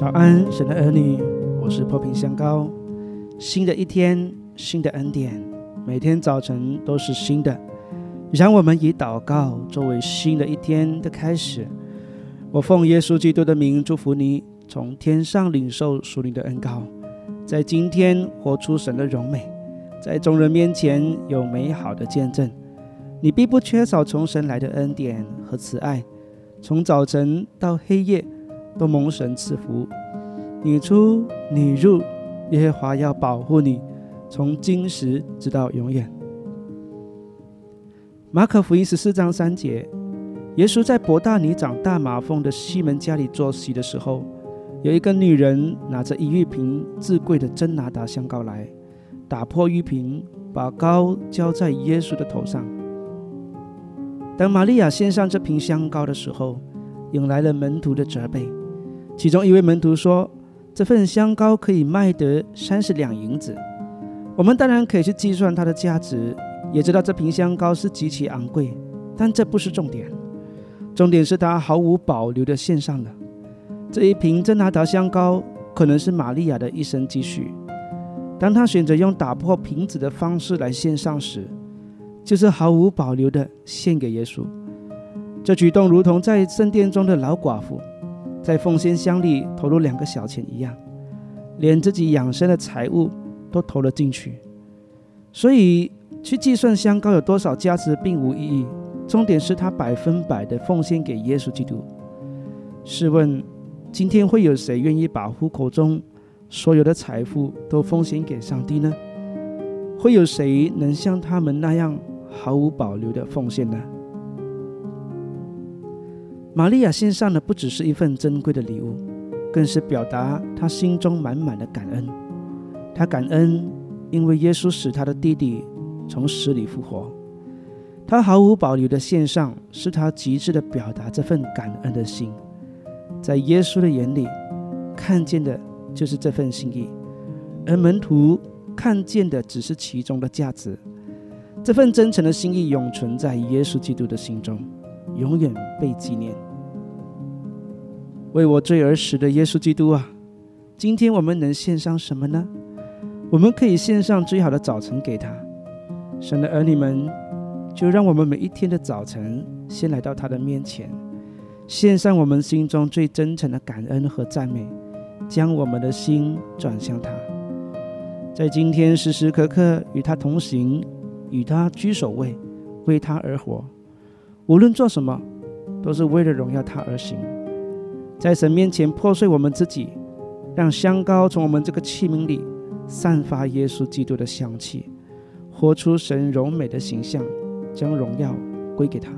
早安，神的儿女，我是破瓶香膏。新的一天，新的恩典，每天早晨都是新的。让我们以祷告作为新的一天的开始。我奉耶稣基督的名祝福你，从天上领受属灵的恩膏，在今天活出神的荣美，在众人面前有美好的见证。你必不缺少从神来的恩典和慈爱，从早晨到黑夜。都蒙神赐福，你出你入，耶和华要保护你，从今时直到永远。马可福音十四章三节，耶稣在伯大尼长大麻风的西门家里坐席的时候，有一个女人拿着一玉瓶至贵的真拿达香膏来，打破玉瓶，把膏浇在耶稣的头上。当玛利亚献上这瓶香膏的时候，引来了门徒的责备。其中一位门徒说：“这份香膏可以卖得三十两银子。我们当然可以去计算它的价值，也知道这瓶香膏是极其昂贵。但这不是重点，重点是他毫无保留地献上了这一瓶真拿达香膏，可能是玛利亚的一生积蓄。当他选择用打破瓶子的方式来献上时，就是毫无保留地献给耶稣。这举动如同在圣殿中的老寡妇。”在奉献箱里投入两个小钱一样，连自己养生的财物都投了进去。所以去计算香膏有多少价值并无意义，重点是他百分百的奉献给耶稣基督。试问，今天会有谁愿意把户口中所有的财富都奉献给上帝呢？会有谁能像他们那样毫无保留的奉献呢？玛利亚献上的不只是一份珍贵的礼物，更是表达她心中满满的感恩。她感恩，因为耶稣使她的弟弟从死里复活。她毫无保留的献上，是她极致的表达这份感恩的心。在耶稣的眼里，看见的就是这份心意，而门徒看见的只是其中的价值。这份真诚的心意永存在耶稣基督的心中。永远被纪念。为我罪而死的耶稣基督啊，今天我们能献上什么呢？我们可以献上最好的早晨给他。神的儿女们，就让我们每一天的早晨先来到他的面前，献上我们心中最真诚的感恩和赞美，将我们的心转向他，在今天时时刻刻与他同行，与他居首位，为他而活。无论做什么，都是为了荣耀他而行。在神面前破碎我们自己，让香膏从我们这个器皿里散发耶稣基督的香气，活出神柔美的形象，将荣耀归给他。